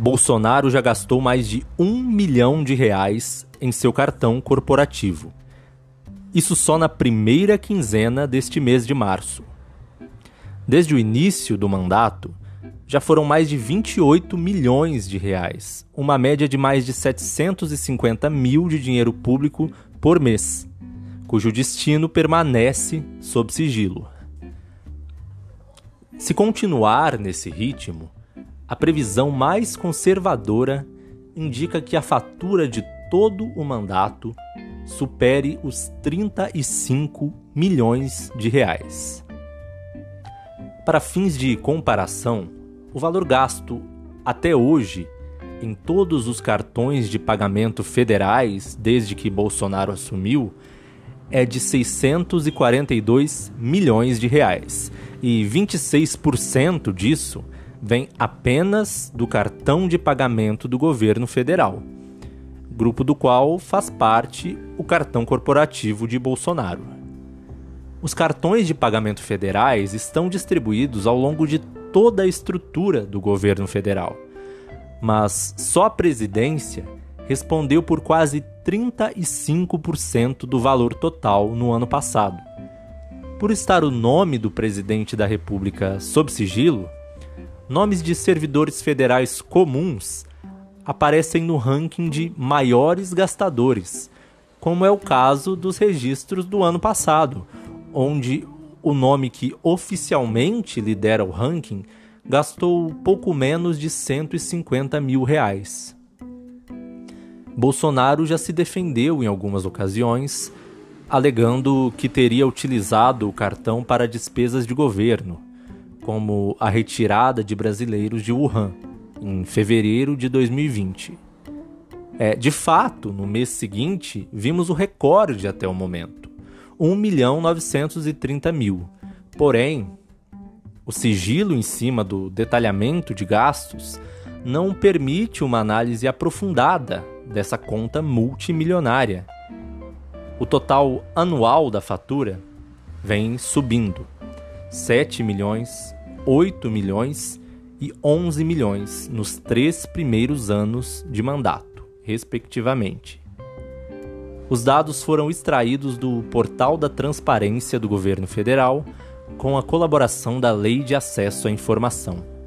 Bolsonaro já gastou mais de um milhão de reais em seu cartão corporativo. Isso só na primeira quinzena deste mês de março. Desde o início do mandato, já foram mais de 28 milhões de reais, uma média de mais de 750 mil de dinheiro público por mês, cujo destino permanece sob sigilo. Se continuar nesse ritmo, a previsão mais conservadora indica que a fatura de todo o mandato supere os 35 milhões de reais. Para fins de comparação, o valor gasto até hoje em todos os cartões de pagamento federais desde que Bolsonaro assumiu é de 642 milhões de reais e 26% disso vem apenas do cartão de pagamento do governo federal grupo do qual faz parte o cartão corporativo de Bolsonaro. Os cartões de pagamento federais estão distribuídos ao longo de toda a estrutura do governo federal, mas só a presidência respondeu por quase 35% do valor total no ano passado. Por estar o nome do presidente da República sob sigilo, nomes de servidores federais comuns aparecem no ranking de maiores gastadores, como é o caso dos registros do ano passado, onde o nome que oficialmente lidera o ranking gastou pouco menos de 150 mil reais. Bolsonaro já se defendeu em algumas ocasiões, alegando que teria utilizado o cartão para despesas de governo, como a retirada de brasileiros de Wuhan em fevereiro de 2020. É, de fato, no mês seguinte, vimos o recorde até o momento: 1 milhão 930 mil. Porém, o sigilo em cima do detalhamento de gastos não permite uma análise aprofundada dessa conta multimilionária. O total anual da fatura vem subindo: 7 milhões, 8 milhões e 11 milhões nos três primeiros anos de mandato, respectivamente. Os dados foram extraídos do Portal da Transparência do Governo Federal com a colaboração da Lei de Acesso à Informação.